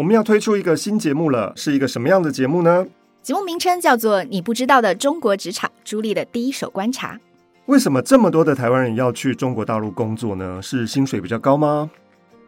我们要推出一个新节目了，是一个什么样的节目呢？节目名称叫做《你不知道的中国职场》，朱莉的第一手观察。为什么这么多的台湾人要去中国大陆工作呢？是薪水比较高吗？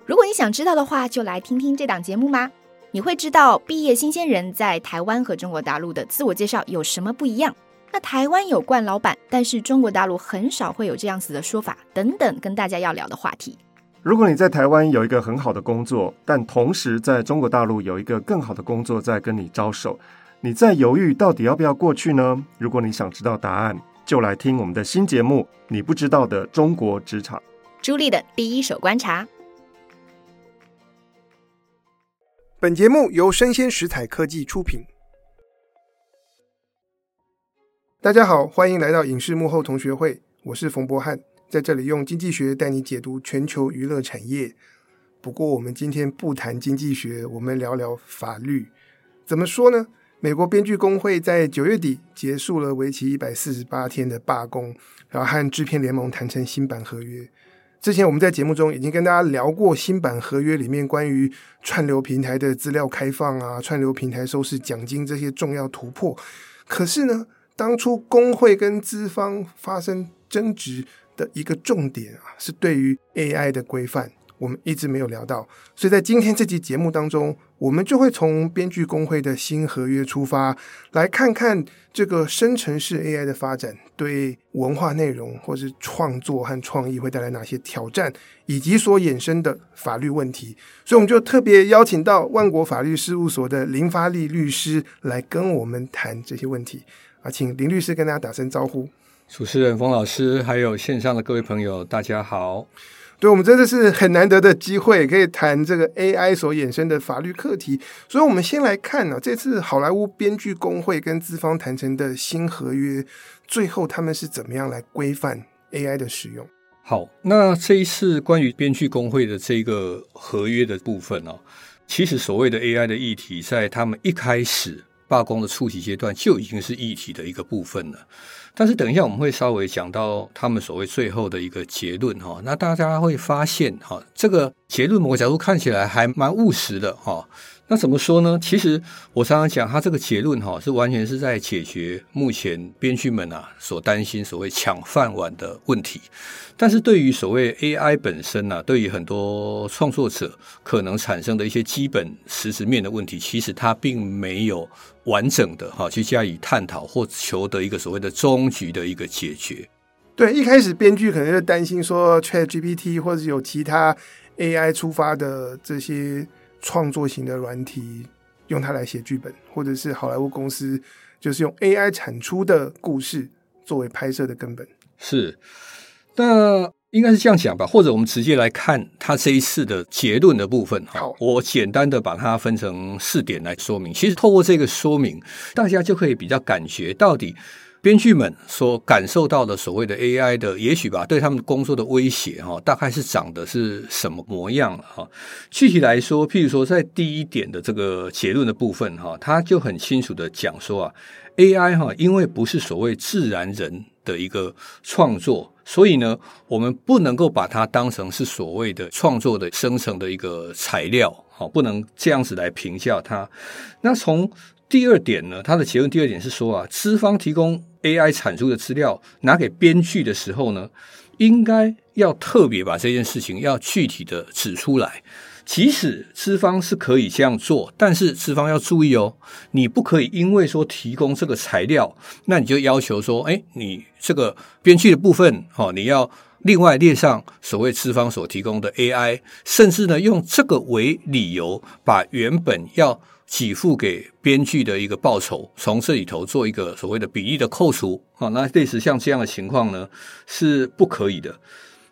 如果你想知道的话，就来听听这档节目吧？你会知道毕业新鲜人在台湾和中国大陆的自我介绍有什么不一样。那台湾有惯老板，但是中国大陆很少会有这样子的说法，等等，跟大家要聊的话题。如果你在台湾有一个很好的工作，但同时在中国大陆有一个更好的工作在跟你招手，你在犹豫到底要不要过去呢？如果你想知道答案，就来听我们的新节目《你不知道的中国职场》，朱莉的第一手观察。本节目由生鲜食材科技出品。大家好，欢迎来到影视幕后同学会，我是冯博翰，在这里用经济学带你解读全球娱乐产业。不过，我们今天不谈经济学，我们聊聊法律。怎么说呢？美国编剧工会在九月底结束了为期一百四十八天的罢工，然后和制片联盟谈成新版合约。之前我们在节目中已经跟大家聊过新版合约里面关于串流平台的资料开放啊，串流平台收视奖金这些重要突破。可是呢，当初工会跟资方发生争执的一个重点啊，是对于 AI 的规范，我们一直没有聊到。所以在今天这期节目当中，我们就会从编剧工会的新合约出发，来看看这个生成式 AI 的发展对文化内容或是创作和创意会带来哪些挑战，以及所衍生的法律问题。所以，我们就特别邀请到万国法律事务所的林发利律师来跟我们谈这些问题。啊，请林律师跟大家打声招呼。主持人冯老师，还有线上的各位朋友，大家好。对，我们真的是很难得的机会，可以谈这个 AI 所衍生的法律课题。所以，我们先来看呢、啊，这次好莱坞编剧工会跟资方谈成的新合约，最后他们是怎么样来规范 AI 的使用？好，那这一次关于编剧工会的这个合约的部分呢、啊，其实所谓的 AI 的议题，在他们一开始。罢工的初期阶段就已经是议题的一个部分了，但是等一下我们会稍微讲到他们所谓最后的一个结论哈，那大家会发现哈，这个结论某个角度看起来还蛮务实的哈。那怎么说呢？其实我常常讲，他这个结论哈是完全是在解决目前编剧们啊所担心所谓抢饭碗的问题。但是对于所谓 AI 本身呢、啊，对于很多创作者可能产生的一些基本实质面的问题，其实他并没有完整的哈去加以探讨或求得一个所谓的终局的一个解决。对，一开始编剧可能就担心说，ChatGPT 或者有其他 AI 出发的这些。创作型的软体用它来写剧本，或者是好莱坞公司就是用 AI 产出的故事作为拍摄的根本。是，那应该是这样讲吧？或者我们直接来看它这一次的结论的部分。好，我简单的把它分成四点来说明。其实透过这个说明，大家就可以比较感觉到底。编剧们所感受到的所谓的 AI 的，也许吧，对他们工作的威胁哈，大概是长的是什么模样哈？具体来说，譬如说在第一点的这个结论的部分哈，他就很清楚的讲说啊，AI 哈，因为不是所谓自然人的一个创作，所以呢，我们不能够把它当成是所谓的创作的生成的一个材料，好，不能这样子来评价它。那从第二点呢，他的结论第二点是说啊，资方提供 AI 产出的资料拿给编剧的时候呢，应该要特别把这件事情要具体的指出来。即使资方是可以这样做，但是资方要注意哦，你不可以因为说提供这个材料，那你就要求说，哎，你这个编剧的部分哦，你要另外列上所谓资方所提供的 AI，甚至呢用这个为理由，把原本要给付给编剧的一个报酬，从这里头做一个所谓的比例的扣除，啊，那类似像这样的情况呢，是不可以的。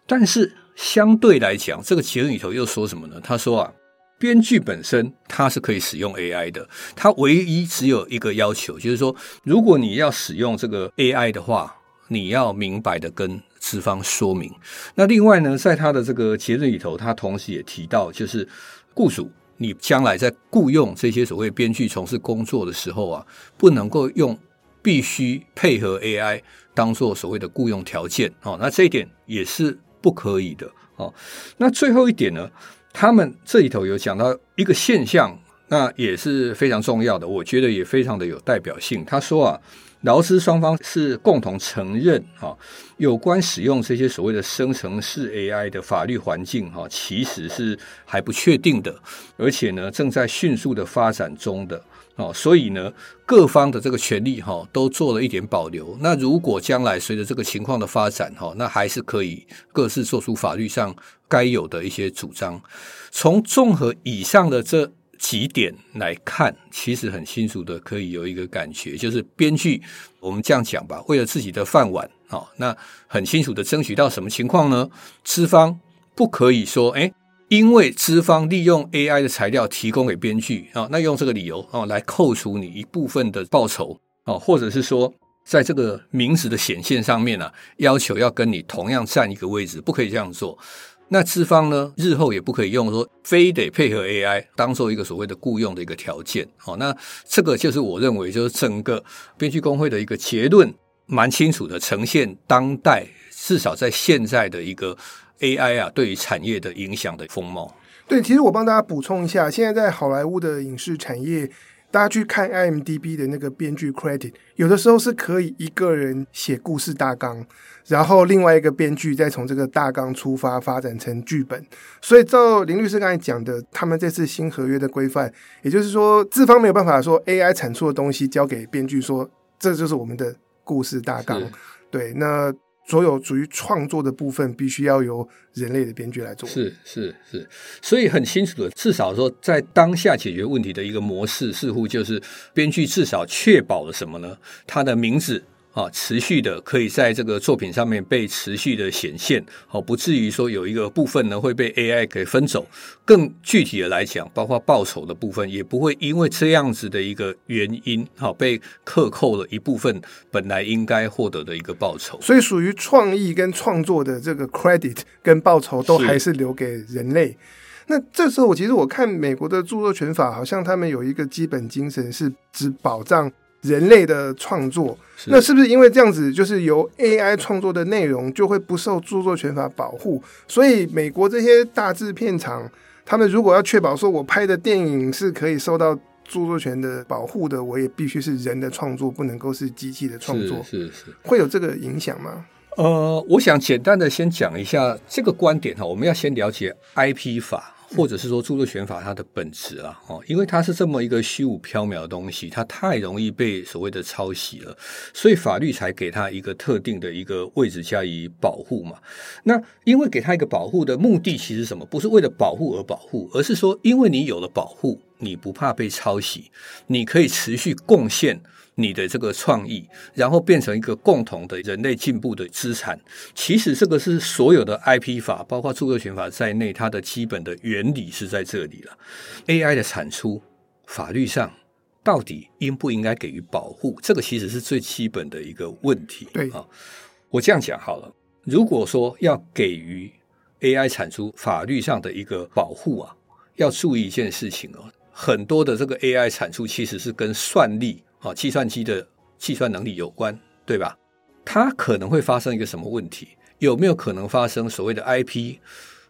但是相对来讲，这个结论里头又说什么呢？他说啊，编剧本身它是可以使用 AI 的，它唯一只有一个要求，就是说，如果你要使用这个 AI 的话，你要明白的跟资方说明。那另外呢，在他的这个结论里头，他同时也提到，就是雇主。你将来在雇佣这些所谓编剧从事工作的时候啊，不能够用必须配合 AI 当做所谓的雇佣条件哦，那这一点也是不可以的哦。那最后一点呢，他们这里头有讲到一个现象，那也是非常重要的，我觉得也非常的有代表性。他说啊，劳资双方是共同承认哈，有关使用这些所谓的生成式 AI 的法律环境哈，其实是还不确定的，而且呢，正在迅速的发展中的。哦，所以呢，各方的这个权利哈，都做了一点保留。那如果将来随着这个情况的发展哈，那还是可以各自做出法律上该有的一些主张。从综合以上的这几点来看，其实很清楚的可以有一个感觉，就是编剧，我们这样讲吧，为了自己的饭碗，哦，那很清楚的争取到什么情况呢？资方不可以说，哎。因为资方利用 AI 的材料提供给编剧啊，那用这个理由啊来扣除你一部分的报酬啊，或者是说在这个名字的显现上面啊，要求要跟你同样占一个位置，不可以这样做。那资方呢，日后也不可以用说非得配合 AI 当做一个所谓的雇佣的一个条件。好，那这个就是我认为就是整个编剧工会的一个结论，蛮清楚的呈现当代至少在现在的一个。AI 啊，对于产业的影响的风貌。对，其实我帮大家补充一下，现在在好莱坞的影视产业，大家去看 IMDB 的那个编剧 credit，有的时候是可以一个人写故事大纲，然后另外一个编剧再从这个大纲出发发展成剧本。所以照林律师刚才讲的，他们这次新合约的规范，也就是说，资方没有办法说 AI 产出的东西交给编剧说，这就是我们的故事大纲。对，那。所有属于创作的部分，必须要由人类的编剧来做。是是是，所以很清楚的，至少说在当下解决问题的一个模式，似乎就是编剧至少确保了什么呢？他的名字。啊，持续的可以在这个作品上面被持续的显现，哦，不至于说有一个部分呢会被 AI 给分走。更具体的来讲，包括报酬的部分，也不会因为这样子的一个原因，好被克扣了一部分本来应该获得的一个报酬。所以，属于创意跟创作的这个 credit 跟报酬都还是留给人类。那这时候，我其实我看美国的著作权法，好像他们有一个基本精神是只保障。人类的创作，那是不是因为这样子，就是由 AI 创作的内容就会不受著作权法保护？所以美国这些大制片厂，他们如果要确保说我拍的电影是可以受到著作权的保护的，我也必须是人的创作，不能够是机器的创作。是是是，会有这个影响吗？呃，我想简单的先讲一下这个观点哈，我们要先了解 IP 法。或者是说著作权法它的本质啊，哦，因为它是这么一个虚无缥缈的东西，它太容易被所谓的抄袭了，所以法律才给它一个特定的一个位置加以保护嘛。那因为给它一个保护的目的其实什么？不是为了保护而保护，而是说因为你有了保护，你不怕被抄袭，你可以持续贡献。你的这个创意，然后变成一个共同的人类进步的资产。其实这个是所有的 IP 法，包括著作权法在内，它的基本的原理是在这里了。AI 的产出，法律上到底应不应该给予保护？这个其实是最基本的一个问题。对啊，我这样讲好了。如果说要给予 AI 产出法律上的一个保护啊，要注意一件事情哦，很多的这个 AI 产出其实是跟算力。好，计算机的计算能力有关，对吧？它可能会发生一个什么问题？有没有可能发生所谓的 IP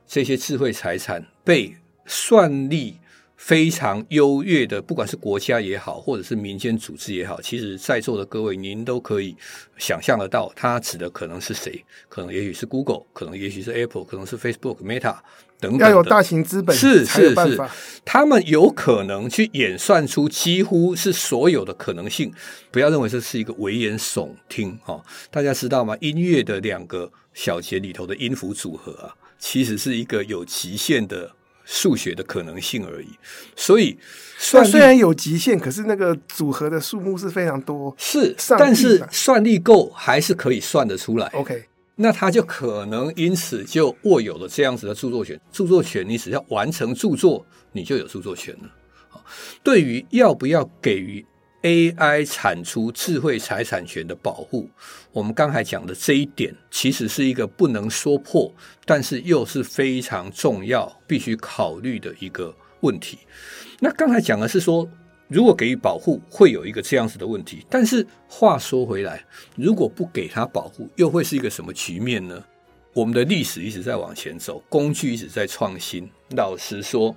这些智慧财产被算力非常优越的，不管是国家也好，或者是民间组织也好，其实在座的各位您都可以想象得到，它指的可能是谁？可能也许是 Google，可能也许是 Apple，可能是 Facebook、Meta。等等要有大型资本是是是是，他们有可能去演算出几乎是所有的可能性。不要认为这是一个危言耸听哈，大家知道吗？音乐的两个小节里头的音符组合啊，其实是一个有极限的数学的可能性而已。所以，算虽然有极限，可是那个组合的数目是非常多，是，但是算力够还是可以算得出来。OK。那他就可能因此就握有了这样子的著作权。著作权，你只要完成著作，你就有著作权了。对于要不要给予 AI 产出智慧财产权的保护，我们刚才讲的这一点，其实是一个不能说破，但是又是非常重要、必须考虑的一个问题。那刚才讲的是说。如果给予保护，会有一个这样子的问题。但是话说回来，如果不给他保护，又会是一个什么局面呢？我们的历史一直在往前走，工具一直在创新。老实说，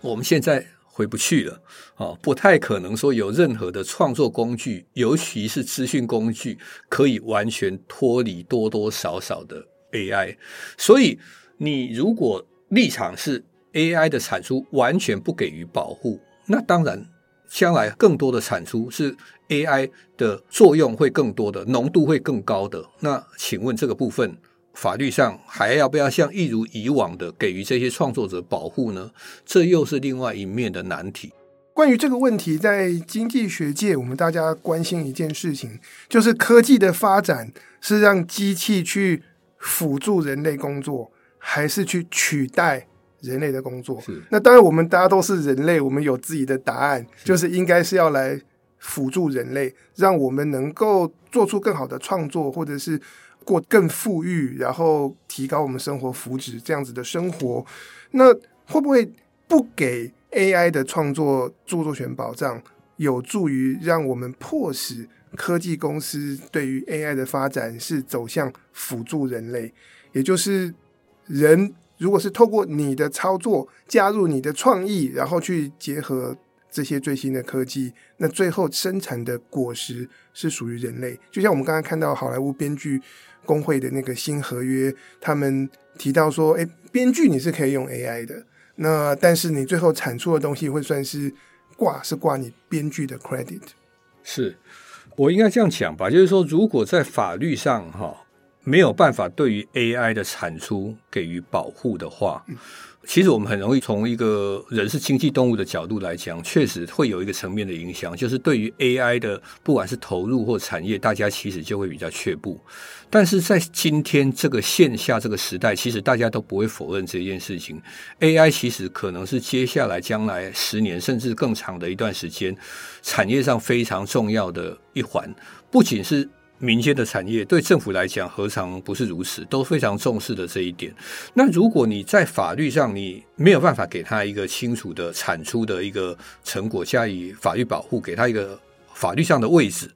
我们现在回不去了啊，不太可能说有任何的创作工具，尤其是资讯工具，可以完全脱离多多少少的 AI。所以，你如果立场是 AI 的产出完全不给予保护，那当然，将来更多的产出是 AI 的作用会更多的，浓度会更高的。那请问这个部分？法律上还要不要像一如以往的给予这些创作者保护呢？这又是另外一面的难题。关于这个问题，在经济学界，我们大家关心一件事情，就是科技的发展是让机器去辅助人类工作，还是去取代人类的工作？是。那当然，我们大家都是人类，我们有自己的答案，就是应该是要来辅助人类，让我们能够做出更好的创作，或者是。过更富裕，然后提高我们生活福祉，这样子的生活，那会不会不给 AI 的创作著作权保障，有助于让我们迫使科技公司对于 AI 的发展是走向辅助人类？也就是人如果是透过你的操作加入你的创意，然后去结合这些最新的科技，那最后生产的果实是属于人类。就像我们刚刚看到好莱坞编剧。工会的那个新合约，他们提到说：“哎，编剧你是可以用 AI 的，那但是你最后产出的东西会算是挂是挂你编剧的 credit。”是，我应该这样讲吧？就是说，如果在法律上哈没有办法对于 AI 的产出给予保护的话。嗯其实我们很容易从一个人是经济动物的角度来讲，确实会有一个层面的影响，就是对于 AI 的不管是投入或产业，大家其实就会比较却步。但是在今天这个线下这个时代，其实大家都不会否认这件事情。AI 其实可能是接下来将来十年甚至更长的一段时间，产业上非常重要的一环，不仅是。民间的产业对政府来讲何尝不是如此？都非常重视的这一点。那如果你在法律上你没有办法给他一个清楚的产出的一个成果加以法律保护，给他一个法律上的位置，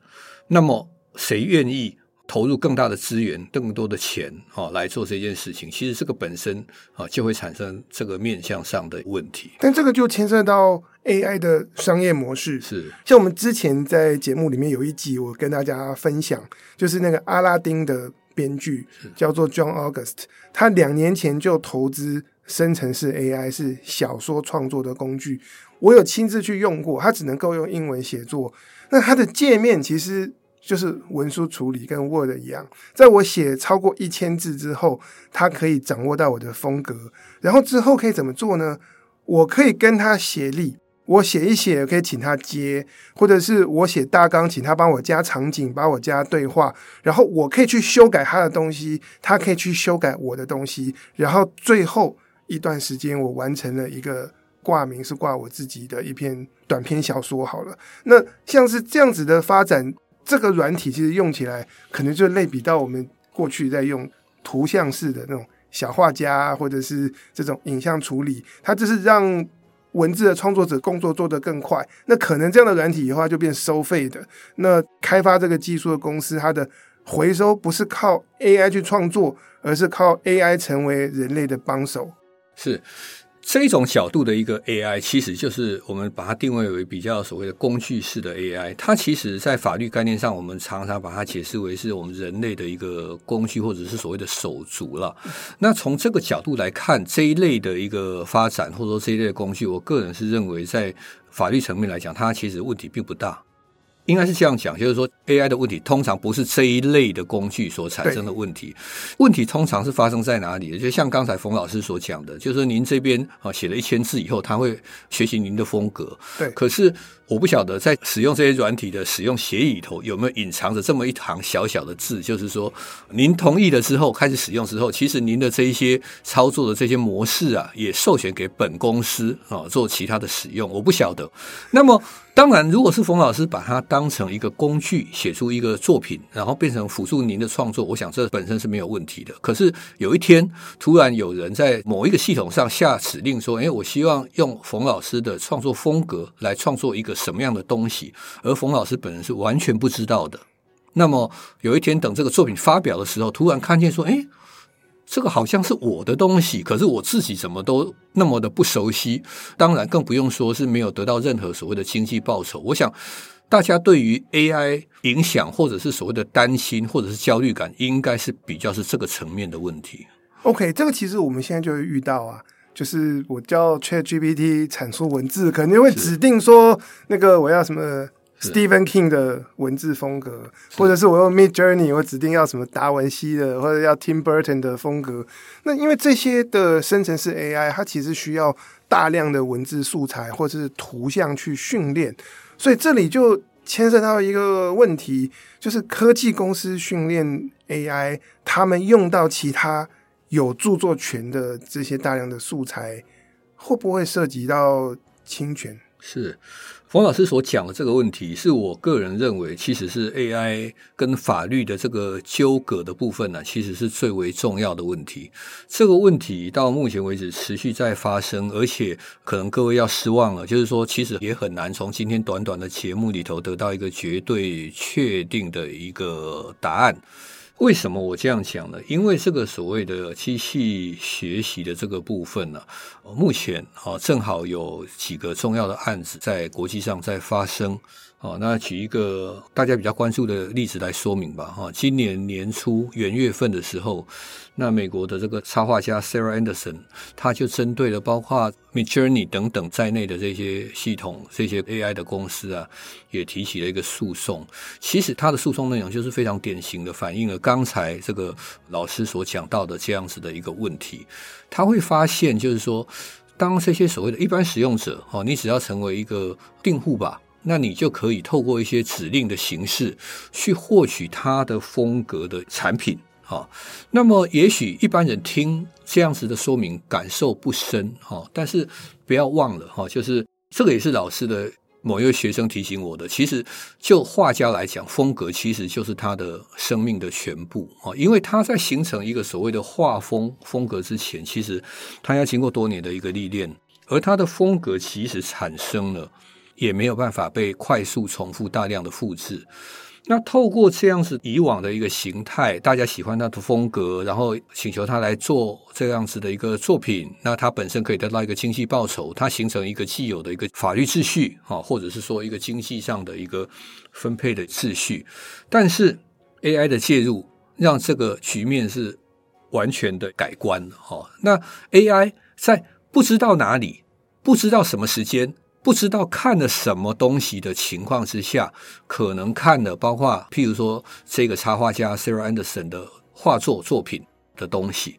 那么谁愿意投入更大的资源、更多的钱啊来做这件事情？其实这个本身啊就会产生这个面向上的问题。但这个就牵涉到。AI 的商业模式。是。像我们之前在节目里面有一集，我跟大家分享，就是那个阿拉丁的编剧叫做 John August，他两年前就投资生成式 AI 是小说创作的工具，我有亲自去用过，它只能够用英文写作，那它的界面其实就是文书处理跟 Word 一样，在我写超过一千字之后，它可以掌握到我的风格，然后之后可以怎么做呢？我可以跟他协力。我写一写，可以请他接，或者是我写大纲，请他帮我加场景，帮我加对话，然后我可以去修改他的东西，他可以去修改我的东西，然后最后一段时间，我完成了一个挂名是挂我自己的一篇短篇小说。好了，那像是这样子的发展，这个软体其实用起来可能就类比到我们过去在用图像式的那种小画家，或者是这种影像处理，它就是让。文字的创作者工作做得更快，那可能这样的软体以后就变收费的。那开发这个技术的公司，它的回收不是靠 AI 去创作，而是靠 AI 成为人类的帮手。是。这种角度的一个 AI，其实就是我们把它定位为比较所谓的工具式的 AI。它其实，在法律概念上，我们常常把它解释为是我们人类的一个工具，或者是所谓的手足了。那从这个角度来看，这一类的一个发展，或者说这一类的工具，我个人是认为，在法律层面来讲，它其实问题并不大。应该是这样讲，就是说 AI 的问题通常不是这一类的工具所产生的问题，问题通常是发生在哪里？就像刚才冯老师所讲的，就是您这边啊写了一千字以后，他会学习您的风格，对，可是。我不晓得在使用这些软体的使用协议里头有没有隐藏着这么一行小小的字，就是说您同意了之后开始使用之后，其实您的这一些操作的这些模式啊，也授权给本公司啊做其他的使用。我不晓得。那么当然，如果是冯老师把它当成一个工具写出一个作品，然后变成辅助您的创作，我想这本身是没有问题的。可是有一天突然有人在某一个系统上下指令说：“哎，我希望用冯老师的创作风格来创作一个。”什么样的东西，而冯老师本人是完全不知道的。那么有一天，等这个作品发表的时候，突然看见说：“哎，这个好像是我的东西，可是我自己怎么都那么的不熟悉。当然，更不用说是没有得到任何所谓的经济报酬。我想，大家对于 AI 影响，或者是所谓的担心，或者是焦虑感，应该是比较是这个层面的问题。OK，这个其实我们现在就会遇到啊，就是我叫 ChatGPT 产出文字，可能会指定说那个我要什么。Stephen King 的文字风格，或者是我用 Midjourney，我指定要什么达文西的，或者要 Tim Burton 的风格。那因为这些的生成式 AI，它其实需要大量的文字素材或者是图像去训练，所以这里就牵涉到一个问题，就是科技公司训练 AI，他们用到其他有著作权的这些大量的素材，会不会涉及到侵权？是。冯老师所讲的这个问题，是我个人认为，其实是 AI 跟法律的这个纠葛的部分呢，其实是最为重要的问题。这个问题到目前为止持续在发生，而且可能各位要失望了，就是说，其实也很难从今天短短的节目里头得到一个绝对确定的一个答案。为什么我这样讲呢？因为这个所谓的机器学习的这个部分呢，目前啊正好有几个重要的案子在国际上在发生。好，那举一个大家比较关注的例子来说明吧。哈，今年年初元月份的时候，那美国的这个插画家 Sarah Anderson，他就针对了包括 Midjourney 等等在内的这些系统、这些 AI 的公司啊，也提起了一个诉讼。其实他的诉讼内容就是非常典型的反映了刚才这个老师所讲到的这样子的一个问题。他会发现，就是说，当这些所谓的一般使用者，哦，你只要成为一个订户吧。那你就可以透过一些指令的形式去获取它的风格的产品，哈。那么也许一般人听这样子的说明感受不深，哈。但是不要忘了，哈，就是这个也是老师的某一位学生提醒我的。其实就画家来讲，风格其实就是他的生命的全部，啊。因为他在形成一个所谓的画风风格之前，其实他要经过多年的一个历练，而他的风格其实产生了。也没有办法被快速重复、大量的复制。那透过这样子以往的一个形态，大家喜欢他的风格，然后请求他来做这样子的一个作品，那他本身可以得到一个经济报酬，它形成一个既有的一个法律秩序啊，或者是说一个经济上的一个分配的秩序。但是 AI 的介入，让这个局面是完全的改观哈。那 AI 在不知道哪里，不知道什么时间。不知道看了什么东西的情况之下，可能看了包括譬如说这个插画家 Sarah Anderson 的画作作品的东西，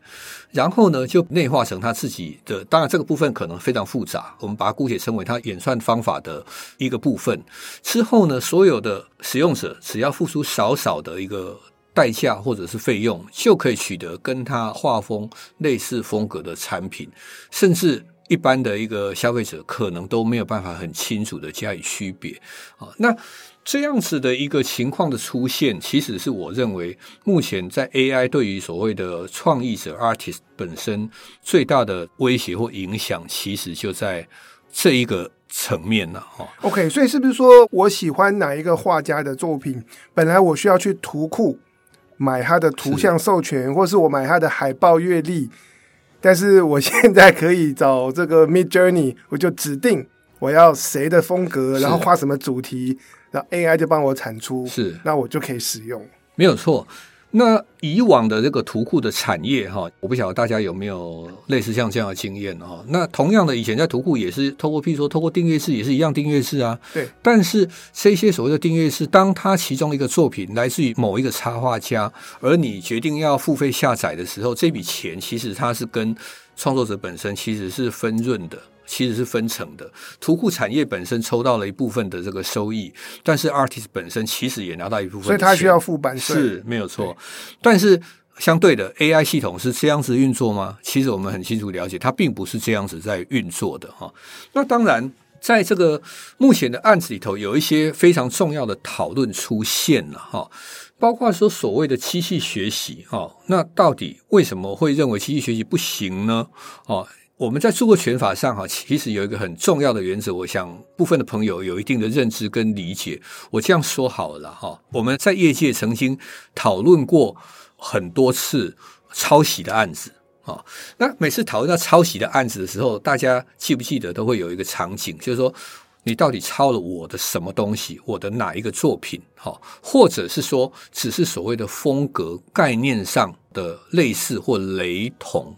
然后呢就内化成他自己的。当然这个部分可能非常复杂，我们把它姑且称为他演算方法的一个部分。之后呢，所有的使用者只要付出少少的一个代价或者是费用，就可以取得跟他画风类似风格的产品，甚至。一般的一个消费者可能都没有办法很清楚的加以区别啊。那这样子的一个情况的出现，其实是我认为目前在 AI 对于所谓的创意者 artist 本身最大的威胁或影响，其实就在这一个层面了哈。OK，所以是不是说我喜欢哪一个画家的作品，本来我需要去图库买他的图像授权，是或是我买他的海报阅历？但是我现在可以找这个 Midjourney，我就指定我要谁的风格，然后画什么主题，然后 AI 就帮我产出，是，那我就可以使用，没有错。那以往的这个图库的产业哈，我不晓得大家有没有类似像这样的经验哈。那同样的，以前在图库也是透过，譬如说透过订阅制也是一样订阅制啊。对。但是这些所谓的订阅制，当它其中一个作品来自于某一个插画家，而你决定要付费下载的时候，这笔钱其实它是跟创作者本身其实是分润的。其实是分成的，图库产业本身抽到了一部分的这个收益，但是 artist 本身其实也拿到一部分，所以他需要付版税，是没有错。但是相对的，AI 系统是这样子运作吗？其实我们很清楚了解，它并不是这样子在运作的哈。那当然，在这个目前的案子里头，有一些非常重要的讨论出现了哈，包括说所谓的机器学习哈，那到底为什么会认为机器学习不行呢？哦。我们在著作权法上哈，其实有一个很重要的原则，我想部分的朋友有一定的认知跟理解。我这样说好了哈，我们在业界曾经讨论过很多次抄袭的案子啊、那每次讨论到抄袭的案子的时候，大家记不记得都会有一个场景，就是说你到底抄了我的什么东西，我的哪一个作品？哈、或者是说只是所谓的风格概念上的类似或雷同？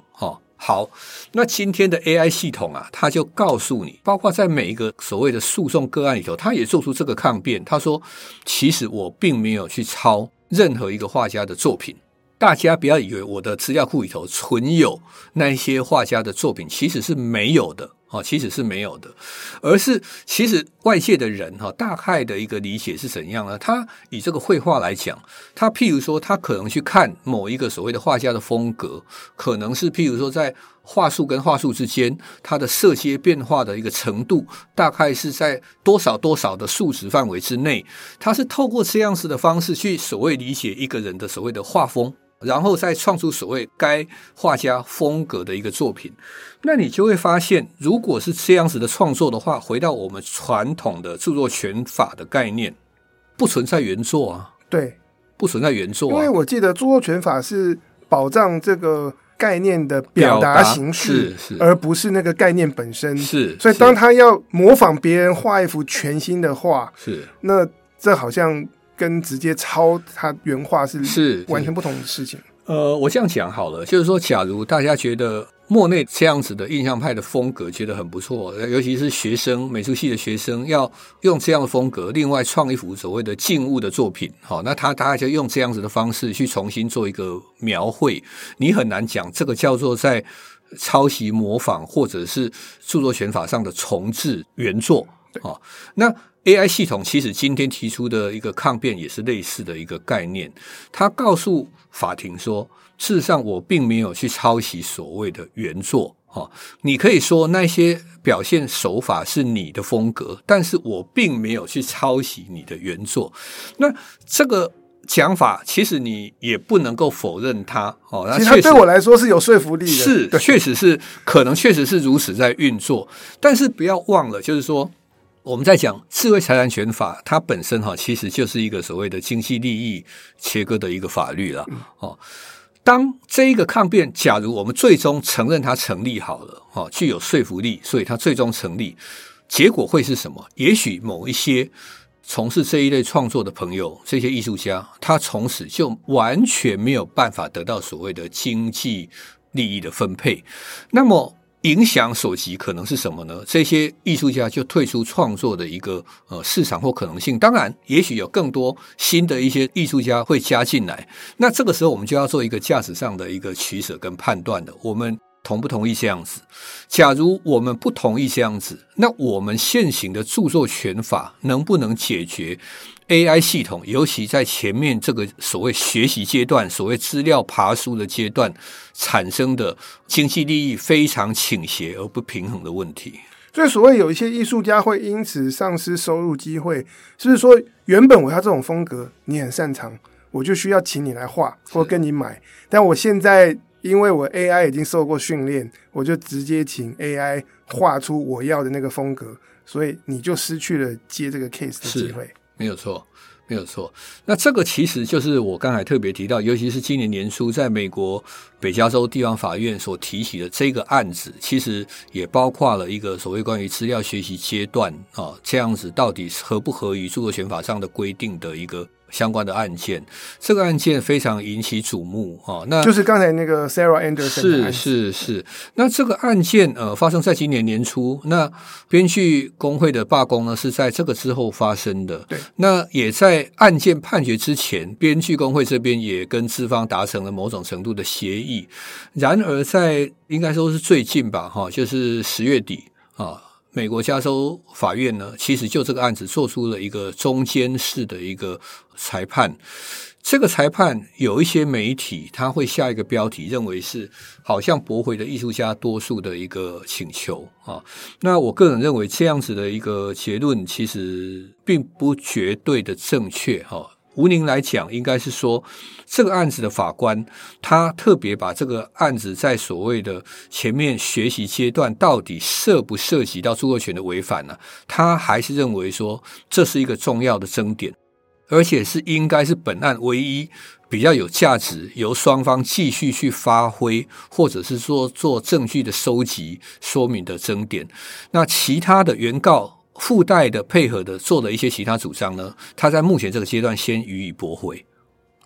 好，那今天的 AI 系统啊，它就告诉你，包括在每一个所谓的诉讼个案里头，它也做出这个抗辩，他说，其实我并没有去抄任何一个画家的作品。大家不要以为我的资料库里头存有那些画家的作品，其实是没有的哦，其实是没有的，而是其实外界的人哈，大概的一个理解是怎样呢？他以这个绘画来讲，他譬如说，他可能去看某一个所谓的画家的风格，可能是譬如说在画术跟画术之间，它的色阶变化的一个程度，大概是在多少多少的数值范围之内，他是透过这样子的方式去所谓理解一个人的所谓的画风。然后再创出所谓该画家风格的一个作品，那你就会发现，如果是这样子的创作的话，回到我们传统的著作权法的概念，不存在原作啊。对，不存在原作啊。因为我记得著作权法是保障这个概念的表达形式，而不是那个概念本身。是，所以当他要模仿别人画一幅全新的画，是，那这好像。跟直接抄他原画是是完全不同的事情。呃，我这样讲好了，就是说，假如大家觉得莫内这样子的印象派的风格觉得很不错，尤其是学生美术系的学生要用这样的风格，另外创一幅所谓的静物的作品，好，那他大概就用这样子的方式去重新做一个描绘，你很难讲这个叫做在抄袭模仿，或者是著作权法上的重置原作，好，那。AI 系统其实今天提出的一个抗辩也是类似的一个概念，他告诉法庭说，事实上我并没有去抄袭所谓的原作，哦，你可以说那些表现手法是你的风格，但是我并没有去抄袭你的原作。那这个讲法其实你也不能够否认它，哦，那确实对我来说是有说服力的，是，确实是可能确实是如此在运作，但是不要忘了，就是说。我们在讲智慧财产权法，它本身哈其实就是一个所谓的经济利益切割的一个法律了。哦，当这一个抗辩，假如我们最终承认它成立好了，哦，具有说服力，所以它最终成立，结果会是什么？也许某一些从事这一类创作的朋友，这些艺术家，他从此就完全没有办法得到所谓的经济利益的分配。那么。影响所及可能是什么呢？这些艺术家就退出创作的一个呃市场或可能性。当然，也许有更多新的一些艺术家会加进来。那这个时候，我们就要做一个价值上的一个取舍跟判断的。我们同不同意这样子？假如我们不同意这样子，那我们现行的著作权法能不能解决？AI 系统，尤其在前面这个所谓学习阶段、所谓资料爬书的阶段产生的经济利益非常倾斜而不平衡的问题。所以，所谓有一些艺术家会因此丧失收入机会，是不是说原本我要这种风格，你很擅长，我就需要请你来画或跟你买？但我现在因为我 AI 已经受过训练，我就直接请 AI 画出我要的那个风格，所以你就失去了接这个 case 的机会。没有错，没有错。那这个其实就是我刚才特别提到，尤其是今年年初在美国北加州地方法院所提起的这个案子，其实也包括了一个所谓关于资料学习阶段啊，这样子到底合不合于著作权法上的规定的一个。相关的案件，这个案件非常引起瞩目啊！那就是刚才那个 Sarah Anderson 是是是。那这个案件呃，发生在今年年初。那编剧工会的罢工呢，是在这个之后发生的。对。那也在案件判决之前，编剧工会这边也跟资方达成了某种程度的协议。然而，在应该说是最近吧，哈，就是十月底啊。美国加州法院呢，其实就这个案子做出了一个中间式的一个裁判。这个裁判有一些媒体他会下一个标题，认为是好像驳回了艺术家多数的一个请求啊。那我个人认为这样子的一个结论其实并不绝对的正确哈。吴宁来讲，应该是说这个案子的法官，他特别把这个案子在所谓的前面学习阶段，到底涉不涉及到著作权的违反呢？他还是认为说这是一个重要的争点。而且是应该是本案唯一比较有价值，由双方继续去发挥，或者是说做证据的收集、说明的争点。那其他的原告附带的配合的做的一些其他主张呢，他在目前这个阶段先予以驳回。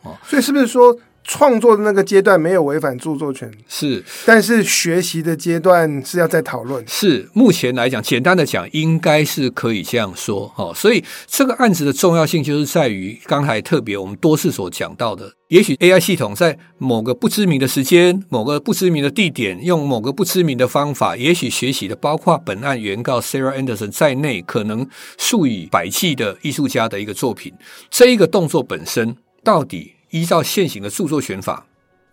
哦，所以是不是说？创作的那个阶段没有违反著作权，是，但是学习的阶段是要再讨论。是，目前来讲，简单的讲，应该是可以这样说。哦，所以这个案子的重要性就是在于刚才特别我们多次所讲到的，也许 AI 系统在某个不知名的时间、某个不知名的地点，用某个不知名的方法，也许学习的包括本案原告 Sarah Anderson 在内，可能数以百计的艺术家的一个作品，这一个动作本身到底。依照现行的著作权法，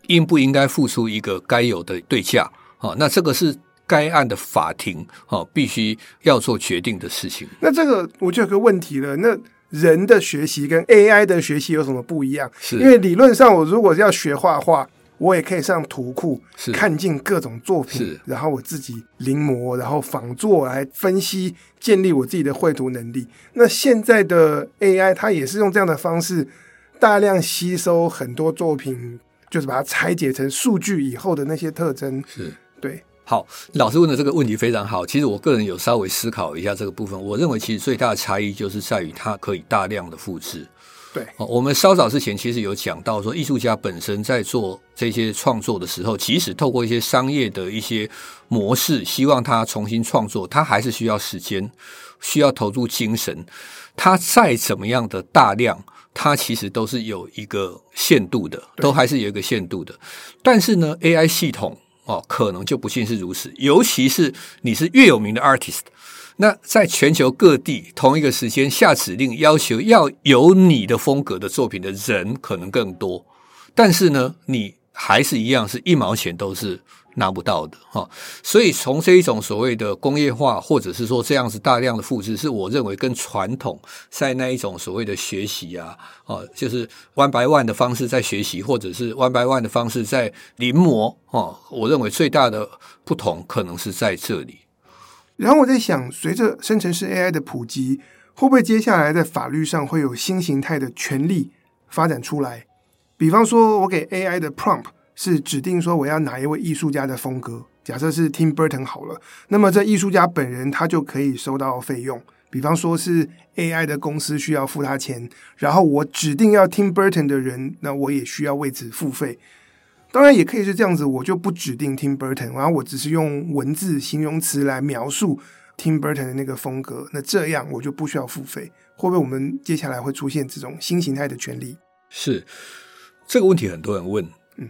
应不应该付出一个该有的对价？啊，那这个是该案的法庭啊，必须要做决定的事情。那这个我就有个问题了，那人的学习跟 AI 的学习有什么不一样？是因为理论上，我如果要学画画，我也可以上图库，是看尽各种作品，然后我自己临摹，然后仿作来分析，建立我自己的绘图能力。那现在的 AI，它也是用这样的方式。大量吸收很多作品，就是把它拆解成数据以后的那些特征，是对。好，老师问的这个问题非常好。其实我个人有稍微思考一下这个部分，我认为其实最大的差异就是在于它可以大量的复制。对，我们稍早之前其实有讲到说，艺术家本身在做这些创作的时候，即使透过一些商业的一些模式，希望他重新创作，他还是需要时间，需要投入精神。他再怎么样的大量。它其实都是有一个限度的，都还是有一个限度的。但是呢，AI 系统哦，可能就不尽是如此。尤其是你是越有名的 artist，那在全球各地同一个时间下指令要求要有你的风格的作品的人可能更多。但是呢，你还是一样是一毛钱都是。拿不到的哈，所以从这一种所谓的工业化，或者是说这样子大量的复制，是我认为跟传统在那一种所谓的学习啊，哦，就是 one by one 的方式在学习，或者是 one by one 的方式在临摹哦，我认为最大的不同可能是在这里。然后我在想，随着生成式 AI 的普及，会不会接下来在法律上会有新形态的权利发展出来？比方说，我给 AI 的 prompt。是指定说我要哪一位艺术家的风格，假设是 Tim Burton 好了，那么这艺术家本人他就可以收到费用。比方说是 AI 的公司需要付他钱，然后我指定要 Tim Burton 的人，那我也需要为此付费。当然也可以是这样子，我就不指定 Tim Burton，然后我只是用文字形容词来描述 Tim Burton 的那个风格，那这样我就不需要付费。会不会我们接下来会出现这种新形态的权利？是这个问题，很多人问。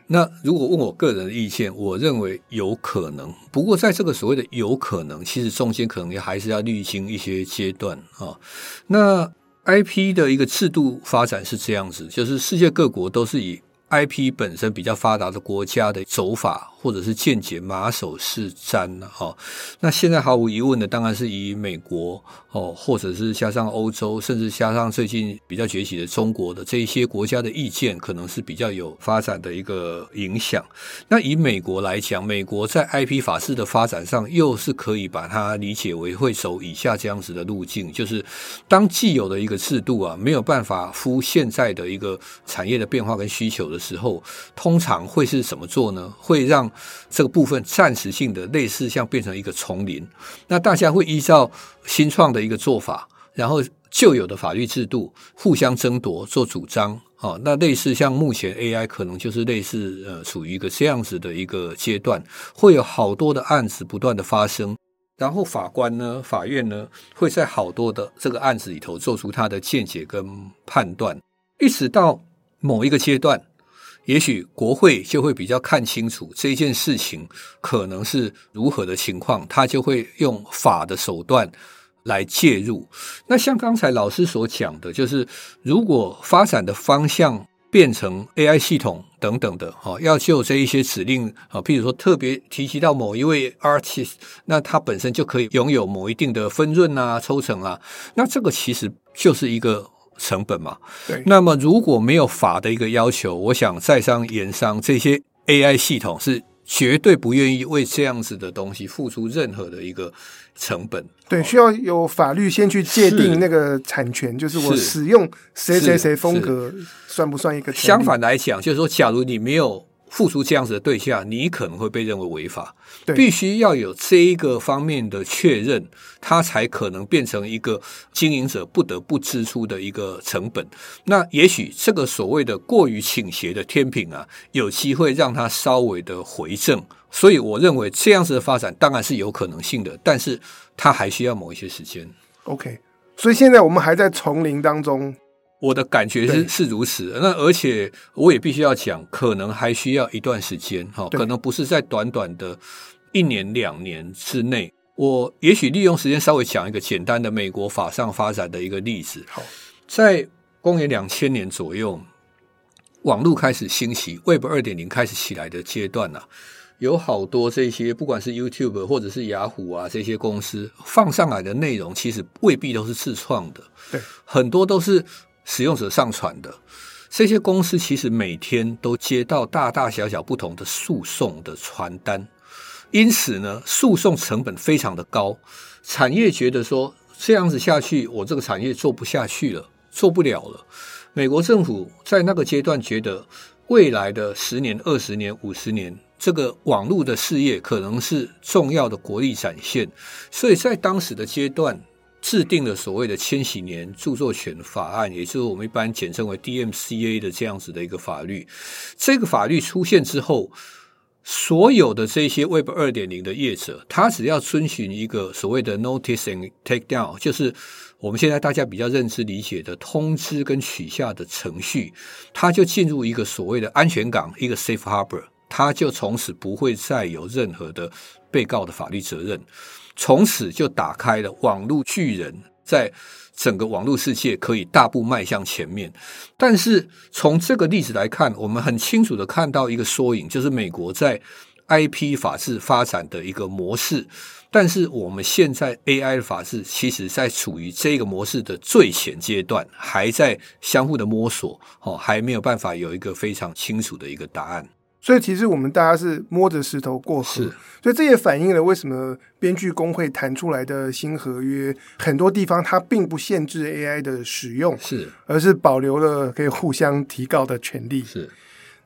那如果问我个人的意见，我认为有可能。不过在这个所谓的有可能，其实中间可能也还是要历经一些阶段啊。那 IP 的一个制度发展是这样子，就是世界各国都是以 IP 本身比较发达的国家的走法。或者是见解马首是瞻了哈，那现在毫无疑问的，当然是以美国哦，或者是加上欧洲，甚至加上最近比较崛起的中国的这一些国家的意见，可能是比较有发展的一个影响。那以美国来讲，美国在 IP 法制的发展上，又是可以把它理解为会走以下这样子的路径，就是当既有的一个制度啊，没有办法符现在的一个产业的变化跟需求的时候，通常会是怎么做呢？会让这个部分暂时性的类似像变成一个丛林，那大家会依照新创的一个做法，然后旧有的法律制度互相争夺做主张，哦，那类似像目前 AI 可能就是类似呃处于一个这样子的一个阶段，会有好多的案子不断的发生，然后法官呢，法院呢会在好多的这个案子里头做出他的见解跟判断，一直到某一个阶段。也许国会就会比较看清楚这件事情可能是如何的情况，他就会用法的手段来介入。那像刚才老师所讲的，就是如果发展的方向变成 AI 系统等等的，哈，要就这一些指令啊，譬如说特别提及到某一位 artist，那他本身就可以拥有某一定的分润啊、抽成啊，那这个其实就是一个。成本嘛，对。那么如果没有法的一个要求，我想在商言商这些 AI 系统是绝对不愿意为这样子的东西付出任何的一个成本。对，需要有法律先去界定那个产权，就是我使用谁谁谁风格算不算一个？相反来讲，就是说，假如你没有。付出这样子的对象，你可能会被认为违法。对，必须要有这一个方面的确认，它才可能变成一个经营者不得不支出的一个成本。那也许这个所谓的过于倾斜的天平啊，有机会让它稍微的回正。所以，我认为这样子的发展当然是有可能性的，但是它还需要某一些时间。OK，所以现在我们还在丛林当中。我的感觉是是如此，那而且我也必须要讲，可能还需要一段时间哈，可能不是在短短的一年两年之内。我也许利用时间稍微讲一个简单的美国法上发展的一个例子。好，在公元两千年左右，网络开始兴起，Web 二点零开始起来的阶段呢、啊，有好多这些不管是 YouTube 或者是雅虎啊这些公司放上来的内容，其实未必都是自创的，对，很多都是。使用者上传的这些公司，其实每天都接到大大小小不同的诉讼的传单，因此呢，诉讼成本非常的高。产业觉得说这样子下去，我这个产业做不下去了，做不了了。美国政府在那个阶段觉得，未来的十年、二十年、五十年，这个网络的事业可能是重要的国力展现，所以在当时的阶段。制定了所谓的千禧年著作权法案，也就是我们一般简称为 DMCA 的这样子的一个法律。这个法律出现之后，所有的这些 Web 二点零的业者，他只要遵循一个所谓的 Notice and Take Down，就是我们现在大家比较认知理解的通知跟取下的程序，他就进入一个所谓的安全港，一个 Safe Harbor，他就从此不会再有任何的被告的法律责任。从此就打开了网络巨人在整个网络世界可以大步迈向前面。但是从这个例子来看，我们很清楚的看到一个缩影，就是美国在 IP 法治发展的一个模式。但是我们现在 AI 的法治，其实在处于这个模式的最前阶段，还在相互的摸索，哦，还没有办法有一个非常清楚的一个答案。所以其实我们大家是摸着石头过河，所以这也反映了为什么编剧工会谈出来的新合约，很多地方它并不限制 AI 的使用，是，而是保留了可以互相提告的权利。是，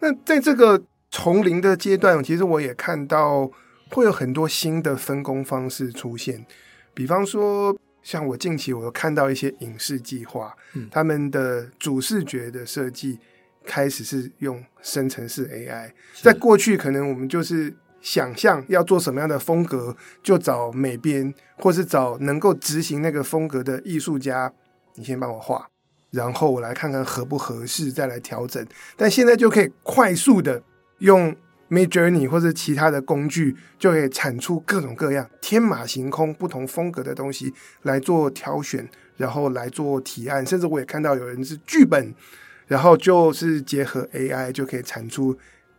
那在这个从零的阶段，其实我也看到会有很多新的分工方式出现，比方说像我近期我有看到一些影视计划，嗯，他们的主视觉的设计。开始是用生成式 AI，在过去可能我们就是想象要做什么样的风格，就找美编，或是找能够执行那个风格的艺术家，你先帮我画，然后我来看看合不合适，再来调整。但现在就可以快速的用 Midjourney 或者其他的工具，就可以产出各种各样天马行空、不同风格的东西来做挑选，然后来做提案。甚至我也看到有人是剧本。然后就是结合 AI，就可以产出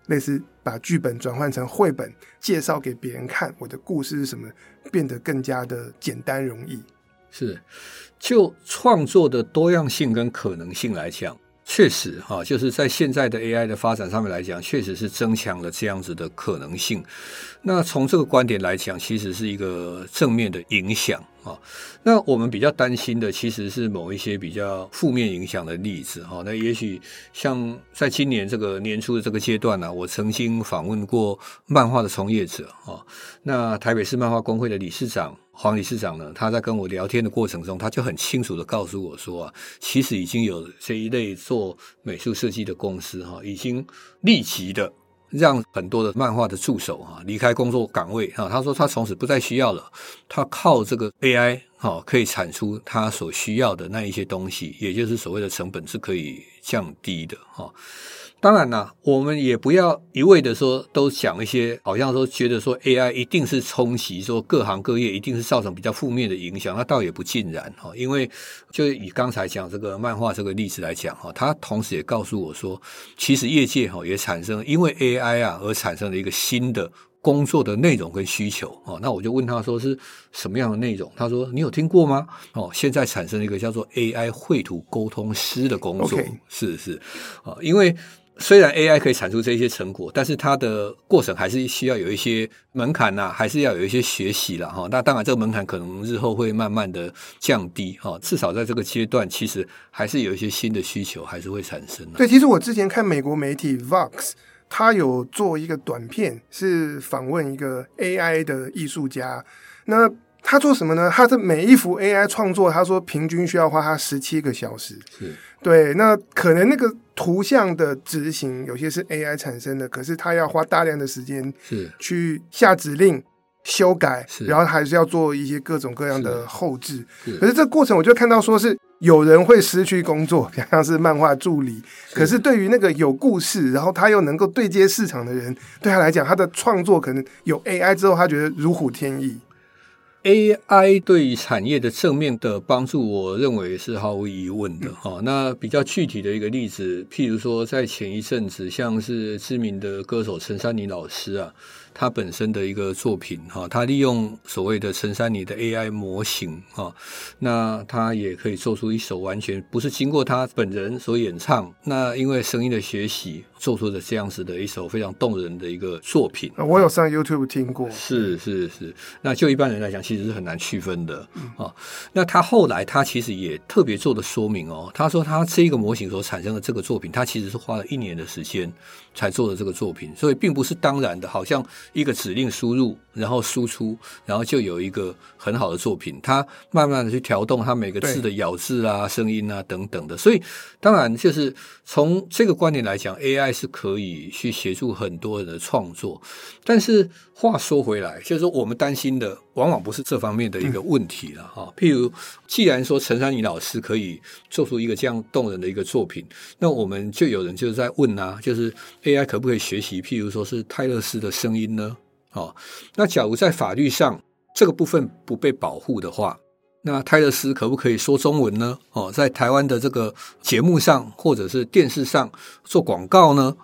类似把剧本转换成绘本，介绍给别人看，我的故事是什么，变得更加的简单容易。是，就创作的多样性跟可能性来讲。确实，哈，就是在现在的 AI 的发展上面来讲，确实是增强了这样子的可能性。那从这个观点来讲，其实是一个正面的影响啊。那我们比较担心的，其实是某一些比较负面影响的例子哈。那也许像在今年这个年初的这个阶段呢、我曾经访问过漫画的从业者啊。那台北市漫画工会的理事长。黄理事长呢，他在跟我聊天的过程中，他就很清楚的告诉我说啊，其实已经有这一类做美术设计的公司哈，已经立即的让很多的漫画的助手啊离开工作岗位啊。他说他从此不再需要了，他靠这个 AI 哈可以产出他所需要的那一些东西，也就是所谓的成本是可以降低的哈。当然啦，我们也不要一味的说都讲一些，好像说觉得说 AI 一定是冲击说各行各业，一定是造成比较负面的影响，那倒也不尽然哈。因为就以刚才讲这个漫画这个例子来讲哈，他同时也告诉我说，其实业界哈也产生因为 AI 啊而产生了一个新的工作的内容跟需求哦。那我就问他说是什么样的内容？他说你有听过吗？哦，现在产生了一个叫做 AI 绘图沟通师的工作.是是啊，因为。虽然 AI 可以产出这些成果，但是它的过程还是需要有一些门槛呐、啊，还是要有一些学习了哈。那当然，这个门槛可能日后会慢慢的降低哈。至少在这个阶段，其实还是有一些新的需求还是会产生的。对，其实我之前看美国媒体 Vox，他有做一个短片，是访问一个 AI 的艺术家。那他做什么呢？他的每一幅 AI 创作，他说平均需要花他十七个小时。是。对，那可能那个图像的执行有些是 AI 产生的，可是他要花大量的时间是去下指令、修改，然后还是要做一些各种各样的后置。可是这过程我就看到说是有人会失去工作，像是漫画助理。可是对于那个有故事，然后他又能够对接市场的人，对他来讲，他的创作可能有 AI 之后，他觉得如虎添翼。AI 对产业的正面的帮助，我认为是毫无疑问的哈、嗯。那比较具体的一个例子，譬如说，在前一阵子，像是知名的歌手陈珊妮老师啊。他本身的一个作品哈，他利用所谓的陈珊妮的 AI 模型哈，那他也可以做出一首完全不是经过他本人所演唱，那因为声音的学习做出的这样子的一首非常动人的一个作品。我有上 YouTube 听过，是是是，那就一般人来讲，其实是很难区分的啊。那他后来他其实也特别做的说明哦，他说他这个模型所产生的这个作品，他其实是花了一年的时间才做的这个作品，所以并不是当然的，好像。一个指令输入，然后输出，然后就有一个很好的作品。它慢慢的去调动它每个字的咬字啊、声音啊等等的。所以，当然就是从这个观点来讲，AI 是可以去协助很多人的创作。但是话说回来，就是说我们担心的往往不是这方面的一个问题了哈。譬如，既然说陈珊妮老师可以做出一个这样动人的一个作品，那我们就有人就是在问啊，就是 AI 可不可以学习？譬如说是泰勒斯的声音呢？哦，那假如在法律上这个部分不被保护的话，那泰勒斯可不可以说中文呢？哦，在台湾的这个节目上或者是电视上做广告呢？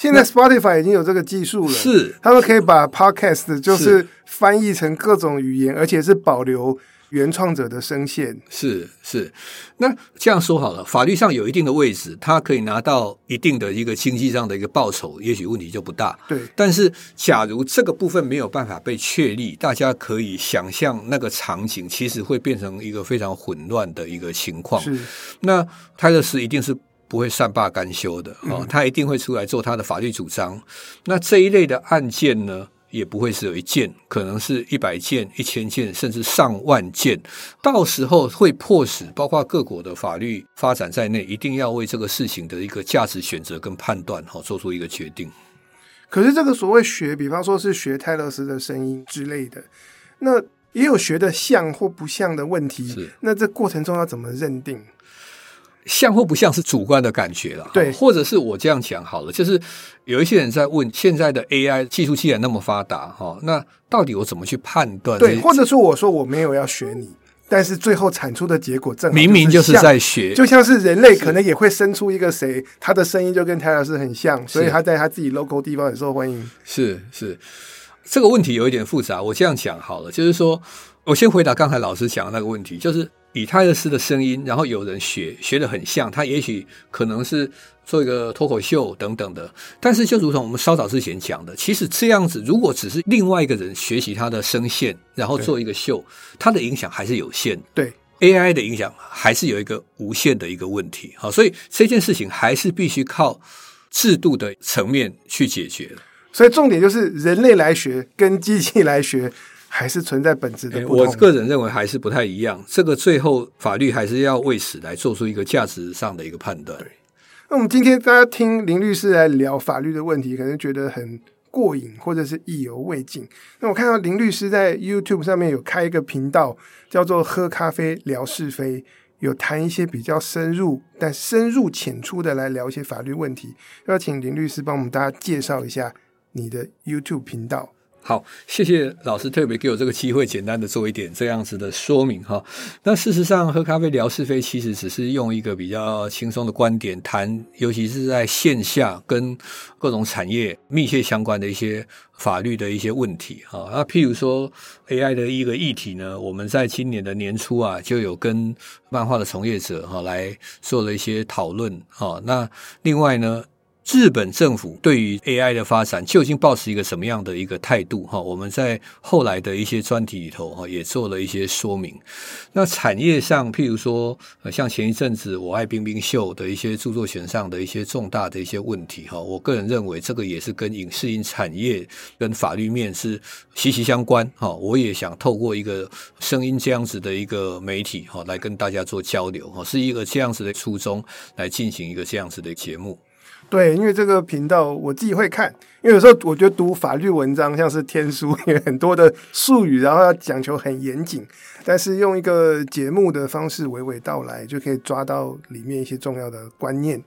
哦，现在 Spotify 已经有这个技术了，是他们可以把 Podcast 就是翻译成各种语言，而且是保留。原创者的声线是是，那这样说好了，法律上有一定的位置，他可以拿到一定的一个经济上的一个报酬，也许问题就不大。对，但是假如这个部分没有办法被确立，大家可以想象那个场景其实会变成一个非常混乱的一个情况。是，那泰勒斯一定是不会善罢甘休的啊，他一定会出来做他的法律主张。那这一类的案件呢？也不会是有一件，可能是一百件、一千件，甚至上万件。到时候会迫使包括各国的法律发展在内，一定要为这个事情的一个价值选择跟判断，哈，做出一个决定。可是这个所谓学，比方说是学泰勒斯的声音之类的，那也有学的像或不像的问题。那这过程中要怎么认定？像或不像是主观的感觉了，对，或者是我这样讲好了，就是有一些人在问，现在的 AI 技术既然那么发达，哈，那到底我怎么去判断？对，或者说我说我没有要学你，但是最后产出的结果正好明明就是在学，就像是人类可能也会生出一个谁，他的声音就跟泰老师很像，所以他在他自己 local 地方很受欢迎。是是，这个问题有一点复杂，我这样讲好了，就是说我先回答刚才老师讲的那个问题，就是。以泰勒斯的声音，然后有人学，学的很像，他也许可能是做一个脱口秀等等的。但是，就如同我们稍早之前讲的，其实这样子，如果只是另外一个人学习他的声线，然后做一个秀，他的影响还是有限。对 AI 的影响还是有一个无限的一个问题。好，所以这件事情还是必须靠制度的层面去解决。所以重点就是人类来学跟机器来学。还是存在本质的不同。我个人认为还是不太一样。这个最后法律还是要为此来做出一个价值上的一个判断。对。那我们今天大家听林律师来聊法律的问题，可能觉得很过瘾，或者是意犹未尽。那我看到林律师在 YouTube 上面有开一个频道，叫做“喝咖啡聊是非”，有谈一些比较深入但深入浅出的来聊一些法律问题。要请林律师帮我们大家介绍一下你的 YouTube 频道。好，谢谢老师特别给我这个机会，简单的做一点这样子的说明哈。那事实上，喝咖啡聊是非，其实只是用一个比较轻松的观点谈，尤其是在线下跟各种产业密切相关的一些法律的一些问题哈。那譬如说 AI 的一个议题呢，我们在今年的年初啊，就有跟漫画的从业者哈来做了一些讨论哈。那另外呢，日本政府对于 AI 的发展究竟抱持一个什么样的一个态度？哈，我们在后来的一些专题里头哈，也做了一些说明。那产业上，譬如说，呃像前一阵子《我爱冰冰秀》的一些著作权上的一些重大的一些问题，哈，我个人认为这个也是跟影视音产业跟法律面是息息相关。哈，我也想透过一个声音这样子的一个媒体，哈，来跟大家做交流，哈，是一个这样子的初衷来进行一个这样子的节目。对，因为这个频道我自己会看，因为有时候我觉得读法律文章像是天书，有很多的术语，然后要讲求很严谨，但是用一个节目的方式娓娓道来，就可以抓到里面一些重要的观念。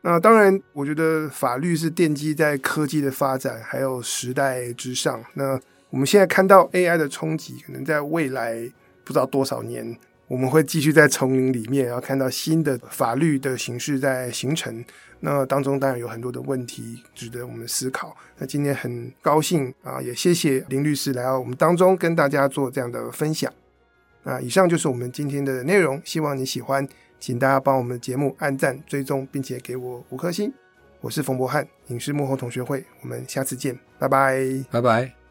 那当然，我觉得法律是奠基在科技的发展还有时代之上。那我们现在看到 AI 的冲击，可能在未来不知道多少年。我们会继续在丛林里面，然后看到新的法律的形式在形成。那当中当然有很多的问题值得我们思考。那今天很高兴啊，也谢谢林律师来到我们当中跟大家做这样的分享。那以上就是我们今天的内容，希望你喜欢，请大家帮我们的节目按赞、追踪，并且给我五颗星。我是冯博翰，影视幕后同学会，我们下次见，拜拜，拜拜。